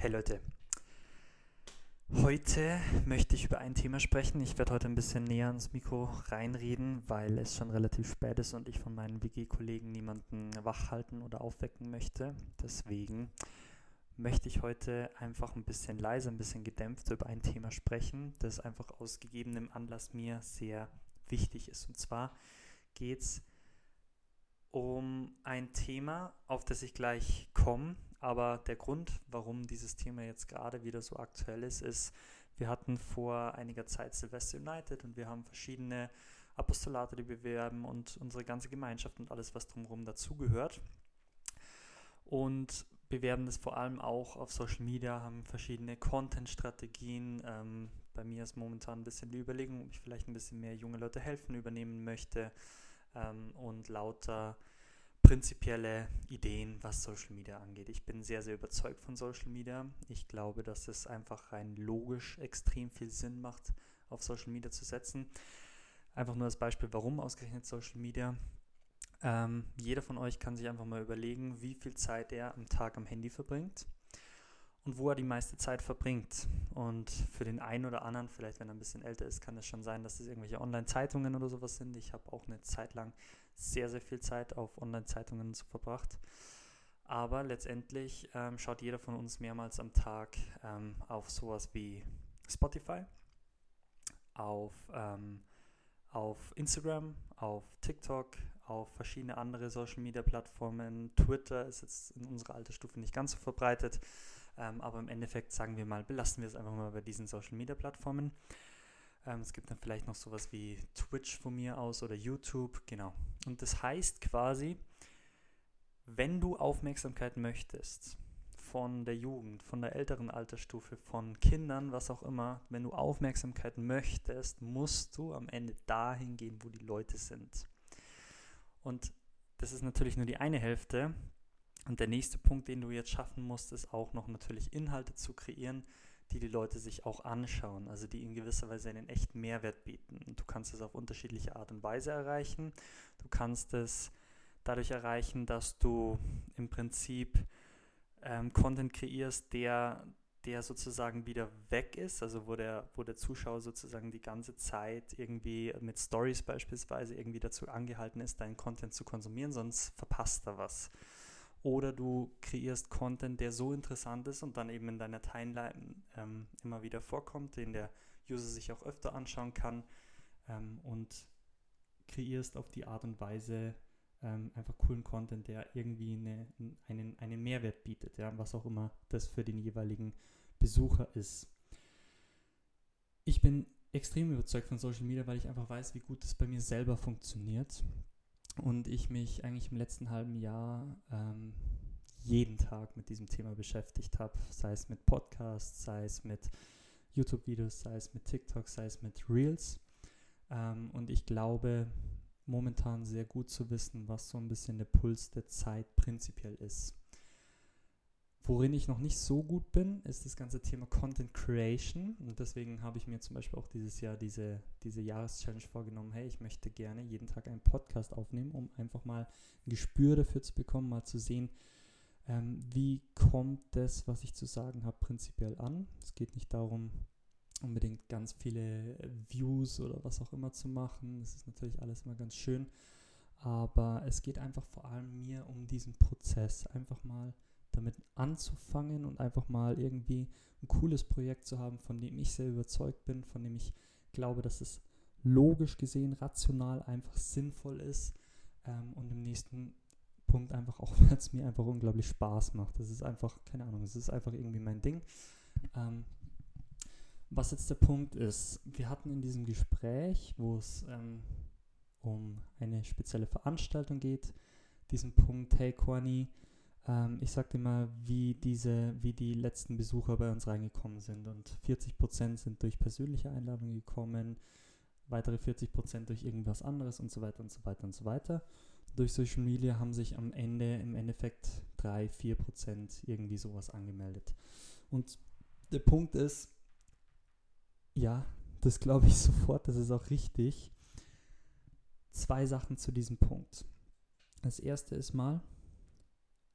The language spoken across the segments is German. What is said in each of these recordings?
Hey Leute, heute möchte ich über ein Thema sprechen. Ich werde heute ein bisschen näher ans Mikro reinreden, weil es schon relativ spät ist und ich von meinen WG-Kollegen niemanden wachhalten oder aufwecken möchte. Deswegen möchte ich heute einfach ein bisschen leiser, ein bisschen gedämpft über ein Thema sprechen, das einfach aus gegebenem Anlass mir sehr wichtig ist. Und zwar geht es um ein Thema, auf das ich gleich komme. Aber der Grund, warum dieses Thema jetzt gerade wieder so aktuell ist, ist, wir hatten vor einiger Zeit Silvester United und wir haben verschiedene Apostolate, die wir bewerben und unsere ganze Gemeinschaft und alles, was drumherum dazugehört. Und bewerben das vor allem auch auf Social Media, haben verschiedene Content-Strategien. Ähm, bei mir ist momentan ein bisschen die Überlegung, ob ich vielleicht ein bisschen mehr junge Leute helfen übernehmen möchte ähm, und lauter prinzipielle Ideen, was Social Media angeht. Ich bin sehr, sehr überzeugt von Social Media. Ich glaube, dass es einfach rein logisch extrem viel Sinn macht, auf Social Media zu setzen. Einfach nur als Beispiel, warum ausgerechnet Social Media. Ähm, jeder von euch kann sich einfach mal überlegen, wie viel Zeit er am Tag am Handy verbringt und wo er die meiste Zeit verbringt. Und für den einen oder anderen, vielleicht wenn er ein bisschen älter ist, kann es schon sein, dass es irgendwelche Online-Zeitungen oder sowas sind. Ich habe auch eine Zeit lang sehr, sehr viel Zeit auf Online-Zeitungen verbracht. Aber letztendlich ähm, schaut jeder von uns mehrmals am Tag ähm, auf sowas wie Spotify, auf, ähm, auf Instagram, auf TikTok, auf verschiedene andere Social-Media-Plattformen. Twitter ist jetzt in unserer Altersstufe nicht ganz so verbreitet. Ähm, aber im Endeffekt sagen wir mal, belassen wir es einfach mal bei diesen Social Media Plattformen. Ähm, es gibt dann vielleicht noch sowas wie Twitch von mir aus oder YouTube, genau. Und das heißt quasi, wenn du Aufmerksamkeit möchtest von der Jugend, von der älteren Altersstufe, von Kindern, was auch immer, wenn du Aufmerksamkeit möchtest, musst du am Ende dahin gehen, wo die Leute sind. Und das ist natürlich nur die eine Hälfte. Und der nächste Punkt, den du jetzt schaffen musst, ist auch noch natürlich Inhalte zu kreieren, die die Leute sich auch anschauen, also die in gewisser Weise einen echten Mehrwert bieten. Du kannst es auf unterschiedliche Art und Weise erreichen. Du kannst es dadurch erreichen, dass du im Prinzip ähm, Content kreierst, der, der sozusagen wieder weg ist, also wo der, wo der Zuschauer sozusagen die ganze Zeit irgendwie mit Stories beispielsweise irgendwie dazu angehalten ist, deinen Content zu konsumieren, sonst verpasst er was oder du kreierst Content, der so interessant ist und dann eben in deiner Timeline ähm, immer wieder vorkommt, den der User sich auch öfter anschauen kann ähm, und kreierst auf die Art und Weise ähm, einfach coolen Content, der irgendwie eine, einen, einen Mehrwert bietet, ja, was auch immer das für den jeweiligen Besucher ist. Ich bin extrem überzeugt von Social Media, weil ich einfach weiß, wie gut es bei mir selber funktioniert und ich mich eigentlich im letzten halben Jahr ähm, jeden Tag mit diesem Thema beschäftigt habe, sei es mit Podcasts, sei es mit YouTube-Videos, sei es mit TikTok, sei es mit Reels. Ähm, und ich glaube, momentan sehr gut zu wissen, was so ein bisschen der Puls der Zeit prinzipiell ist. Worin ich noch nicht so gut bin, ist das ganze Thema Content Creation. Und deswegen habe ich mir zum Beispiel auch dieses Jahr diese, diese Jahreschallenge vorgenommen. Hey, ich möchte gerne jeden Tag einen Podcast aufnehmen, um einfach mal ein Gespür dafür zu bekommen, mal zu sehen, ähm, wie kommt das, was ich zu sagen habe, prinzipiell an. Es geht nicht darum, unbedingt ganz viele Views oder was auch immer zu machen. Das ist natürlich alles immer ganz schön. Aber es geht einfach vor allem mir um diesen Prozess. Einfach mal damit anzufangen und einfach mal irgendwie ein cooles Projekt zu haben, von dem ich sehr überzeugt bin, von dem ich glaube, dass es logisch gesehen, rational einfach sinnvoll ist ähm, und im nächsten Punkt einfach auch, weil es mir einfach unglaublich Spaß macht. Das ist einfach, keine Ahnung, es ist einfach irgendwie mein Ding. Ähm, was jetzt der Punkt ist, wir hatten in diesem Gespräch, wo es ähm, um eine spezielle Veranstaltung geht, diesen Punkt, hey Corny, ähm, ich sag dir mal, wie diese, wie die letzten Besucher bei uns reingekommen sind. Und 40% sind durch persönliche Einladungen gekommen, weitere 40% durch irgendwas anderes und so weiter und so weiter und so weiter. Durch Social Media haben sich am Ende im Endeffekt 3, 4% irgendwie sowas angemeldet. Und der Punkt ist, ja, das glaube ich sofort, das ist auch richtig. Zwei Sachen zu diesem Punkt. Das erste ist mal,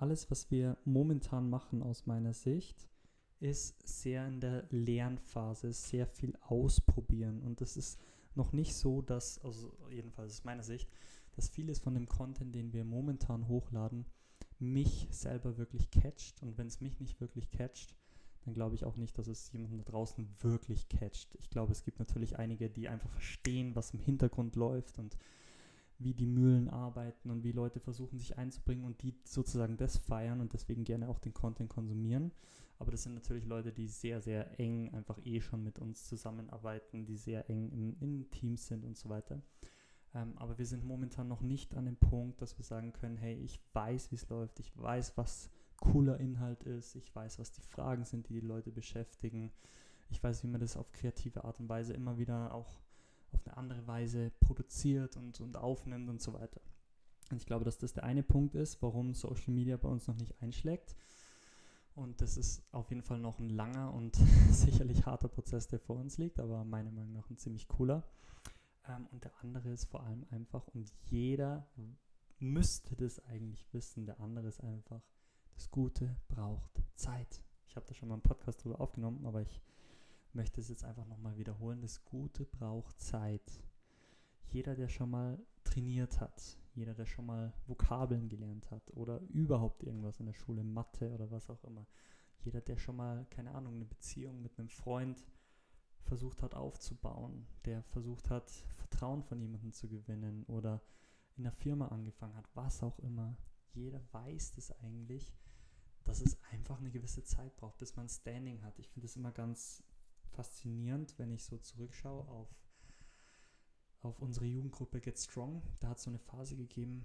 alles, was wir momentan machen aus meiner Sicht, ist sehr in der Lernphase, sehr viel ausprobieren. Und das ist noch nicht so, dass, also jedenfalls aus meiner Sicht, dass vieles von dem Content, den wir momentan hochladen, mich selber wirklich catcht. Und wenn es mich nicht wirklich catcht, dann glaube ich auch nicht, dass es jemanden da draußen wirklich catcht. Ich glaube, es gibt natürlich einige, die einfach verstehen, was im Hintergrund läuft und wie die Mühlen arbeiten und wie Leute versuchen, sich einzubringen und die sozusagen das feiern und deswegen gerne auch den Content konsumieren. Aber das sind natürlich Leute, die sehr, sehr eng einfach eh schon mit uns zusammenarbeiten, die sehr eng im, in Teams sind und so weiter. Ähm, aber wir sind momentan noch nicht an dem Punkt, dass wir sagen können, hey, ich weiß, wie es läuft, ich weiß, was cooler Inhalt ist, ich weiß, was die Fragen sind, die die Leute beschäftigen, ich weiß, wie man das auf kreative Art und Weise immer wieder auch auf eine andere Weise produziert und, und aufnimmt und so weiter. Und ich glaube, dass das der eine Punkt ist, warum Social Media bei uns noch nicht einschlägt. Und das ist auf jeden Fall noch ein langer und sicherlich harter Prozess, der vor uns liegt, aber meiner Meinung nach ein ziemlich cooler. Ähm, und der andere ist vor allem einfach, und jeder müsste das eigentlich wissen, der andere ist einfach, das Gute braucht Zeit. Ich habe da schon mal einen Podcast drüber aufgenommen, aber ich möchte es jetzt einfach nochmal wiederholen. Das Gute braucht Zeit. Jeder, der schon mal trainiert hat, jeder, der schon mal Vokabeln gelernt hat oder überhaupt irgendwas in der Schule, Mathe oder was auch immer, jeder, der schon mal, keine Ahnung, eine Beziehung mit einem Freund versucht hat aufzubauen, der versucht hat, Vertrauen von jemandem zu gewinnen oder in der Firma angefangen hat, was auch immer. Jeder weiß das eigentlich, dass es einfach eine gewisse Zeit braucht, bis man Standing hat. Ich finde es immer ganz faszinierend, wenn ich so zurückschaue auf, auf unsere Jugendgruppe Get Strong. Da hat es so eine Phase gegeben,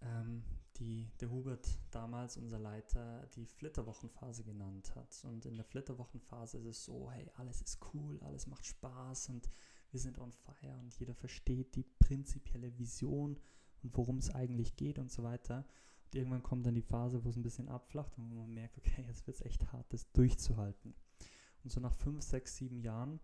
ähm, die der Hubert damals, unser Leiter, die Flitterwochenphase genannt hat. Und in der Flitterwochenphase ist es so, hey, alles ist cool, alles macht Spaß und wir sind on fire und jeder versteht die prinzipielle Vision und worum es eigentlich geht und so weiter. Und irgendwann kommt dann die Phase, wo es ein bisschen abflacht und man merkt, okay, jetzt wird es echt hart, das durchzuhalten. Und so nach fünf, sechs, sieben Jahren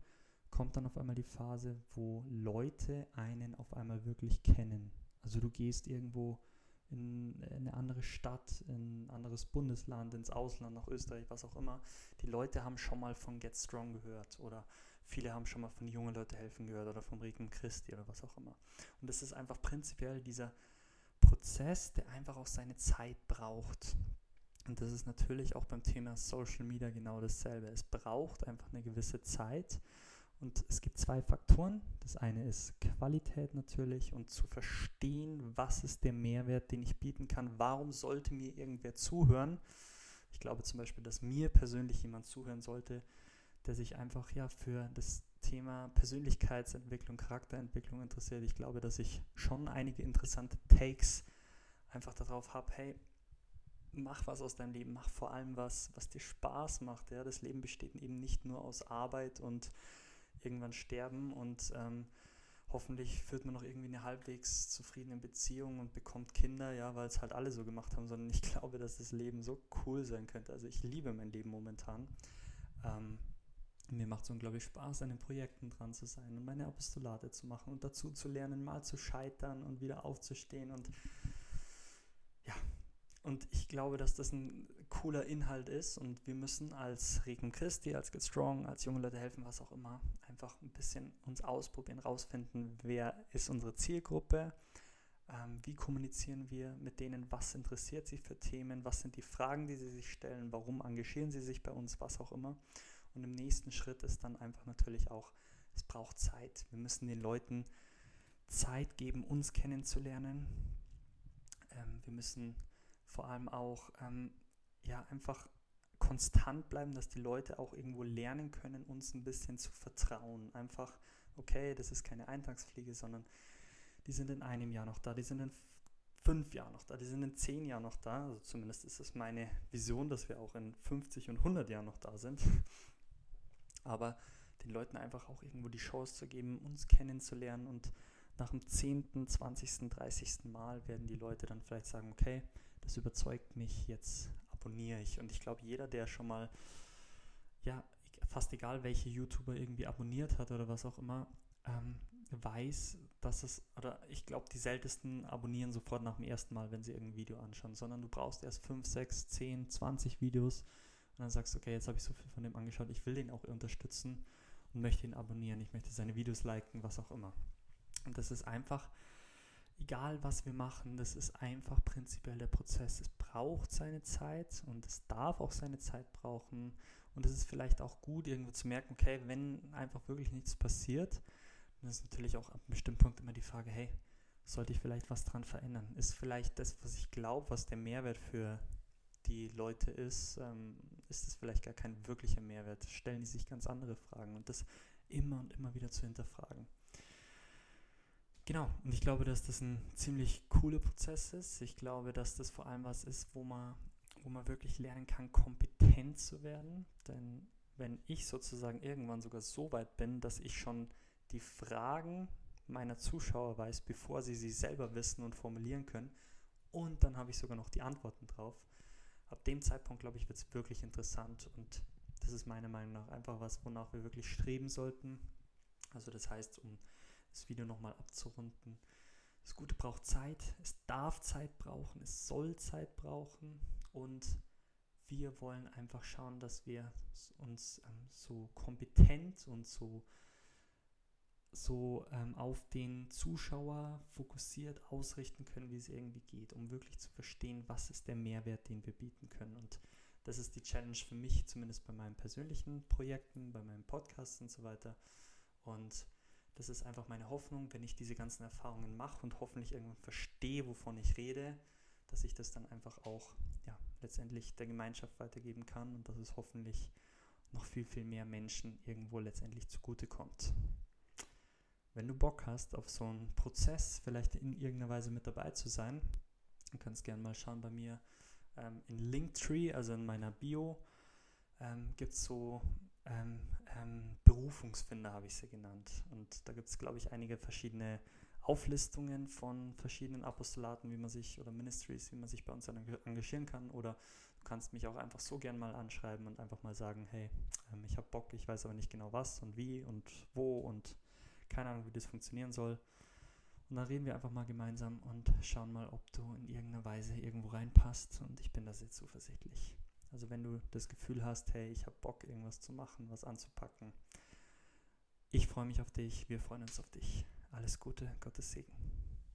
kommt dann auf einmal die Phase, wo Leute einen auf einmal wirklich kennen. Also du gehst irgendwo in eine andere Stadt, in ein anderes Bundesland, ins Ausland, nach Österreich, was auch immer. Die Leute haben schon mal von Get Strong gehört oder viele haben schon mal von Junge Leute helfen gehört oder vom Riken Christi oder was auch immer. Und das ist einfach prinzipiell dieser Prozess, der einfach auch seine Zeit braucht. Und das ist natürlich auch beim Thema Social Media genau dasselbe. Es braucht einfach eine gewisse Zeit. Und es gibt zwei Faktoren. Das eine ist Qualität natürlich und zu verstehen, was ist der Mehrwert, den ich bieten kann. Warum sollte mir irgendwer zuhören? Ich glaube zum Beispiel, dass mir persönlich jemand zuhören sollte, der sich einfach ja für das Thema Persönlichkeitsentwicklung, Charakterentwicklung interessiert. Ich glaube, dass ich schon einige interessante Takes einfach darauf habe, hey, mach was aus deinem Leben, mach vor allem was, was dir Spaß macht. Ja? Das Leben besteht eben nicht nur aus Arbeit und irgendwann sterben und ähm, hoffentlich führt man noch irgendwie eine halbwegs zufriedene Beziehung und bekommt Kinder, ja, weil es halt alle so gemacht haben, sondern ich glaube, dass das Leben so cool sein könnte. Also ich liebe mein Leben momentan. Ähm, mir macht es unglaublich Spaß, an den Projekten dran zu sein und meine Apostolate zu machen und dazu zu lernen, mal zu scheitern und wieder aufzustehen und ja, und ich glaube, dass das ein cooler Inhalt ist und wir müssen als Regen Christi, als Get Strong, als junge Leute helfen, was auch immer, einfach ein bisschen uns ausprobieren, rausfinden, wer ist unsere Zielgruppe, ähm, wie kommunizieren wir mit denen, was interessiert sie für Themen, was sind die Fragen, die sie sich stellen, warum engagieren sie sich bei uns, was auch immer. Und im nächsten Schritt ist dann einfach natürlich auch, es braucht Zeit. Wir müssen den Leuten Zeit geben, uns kennenzulernen. Ähm, wir müssen vor allem auch ähm, ja einfach konstant bleiben, dass die Leute auch irgendwo lernen können, uns ein bisschen zu vertrauen. Einfach, okay, das ist keine Eintagsfliege, sondern die sind in einem Jahr noch da, die sind in fünf Jahren noch da, die sind in zehn Jahren noch da. Also zumindest ist es meine Vision, dass wir auch in 50 und 100 Jahren noch da sind. Aber den Leuten einfach auch irgendwo die Chance zu geben, uns kennenzulernen und nach dem 10., 20., 30. Mal werden die Leute dann vielleicht sagen, okay, das überzeugt mich, jetzt abonniere ich. Und ich glaube, jeder, der schon mal, ja, fast egal, welche YouTuber irgendwie abonniert hat oder was auch immer, ähm, weiß, dass es, oder ich glaube, die seltensten abonnieren sofort nach dem ersten Mal, wenn sie irgendein Video anschauen, sondern du brauchst erst 5, 6, 10, 20 Videos und dann sagst du, okay, jetzt habe ich so viel von dem angeschaut, ich will den auch unterstützen und möchte ihn abonnieren, ich möchte seine Videos liken, was auch immer. Und das ist einfach, egal was wir machen, das ist einfach prinzipiell der Prozess. Es braucht seine Zeit und es darf auch seine Zeit brauchen. Und es ist vielleicht auch gut, irgendwo zu merken, okay, wenn einfach wirklich nichts passiert, dann ist natürlich auch ab einem bestimmten Punkt immer die Frage, hey, sollte ich vielleicht was dran verändern? Ist vielleicht das, was ich glaube, was der Mehrwert für die Leute ist, ähm, ist es vielleicht gar kein wirklicher Mehrwert? Stellen die sich ganz andere Fragen und das immer und immer wieder zu hinterfragen. Genau, und ich glaube, dass das ein ziemlich cooler Prozess ist. Ich glaube, dass das vor allem was ist, wo man, wo man wirklich lernen kann, kompetent zu werden. Denn wenn ich sozusagen irgendwann sogar so weit bin, dass ich schon die Fragen meiner Zuschauer weiß, bevor sie sie selber wissen und formulieren können, und dann habe ich sogar noch die Antworten drauf. Ab dem Zeitpunkt, glaube ich, wird es wirklich interessant und das ist meiner Meinung nach einfach was, wonach wir wirklich streben sollten. Also das heißt, um das Video nochmal abzurunden. Das Gute braucht Zeit, es darf Zeit brauchen, es soll Zeit brauchen und wir wollen einfach schauen, dass wir uns ähm, so kompetent und so, so ähm, auf den Zuschauer fokussiert ausrichten können, wie es irgendwie geht, um wirklich zu verstehen, was ist der Mehrwert, den wir bieten können. Und das ist die Challenge für mich, zumindest bei meinen persönlichen Projekten, bei meinem Podcast und so weiter. Und das ist einfach meine Hoffnung, wenn ich diese ganzen Erfahrungen mache und hoffentlich irgendwann verstehe, wovon ich rede, dass ich das dann einfach auch ja, letztendlich der Gemeinschaft weitergeben kann und dass es hoffentlich noch viel, viel mehr Menschen irgendwo letztendlich zugutekommt. Wenn du Bock hast, auf so einen Prozess vielleicht in irgendeiner Weise mit dabei zu sein, dann kannst gerne mal schauen bei mir ähm, in Linktree, also in meiner Bio, ähm, gibt es so ähm, ähm, Berufungsfinder habe ich sie genannt. Und da gibt es, glaube ich, einige verschiedene Auflistungen von verschiedenen Apostolaten, wie man sich oder Ministries, wie man sich bei uns engagieren kann. Oder du kannst mich auch einfach so gern mal anschreiben und einfach mal sagen, hey, ähm, ich habe Bock, ich weiß aber nicht genau was und wie und wo und keine Ahnung, wie das funktionieren soll. Und dann reden wir einfach mal gemeinsam und schauen mal, ob du in irgendeiner Weise irgendwo reinpasst. Und ich bin da sehr zuversichtlich. Also wenn du das Gefühl hast, hey, ich habe Bock, irgendwas zu machen, was anzupacken. Ich freue mich auf dich, wir freuen uns auf dich. Alles Gute, Gottes Segen.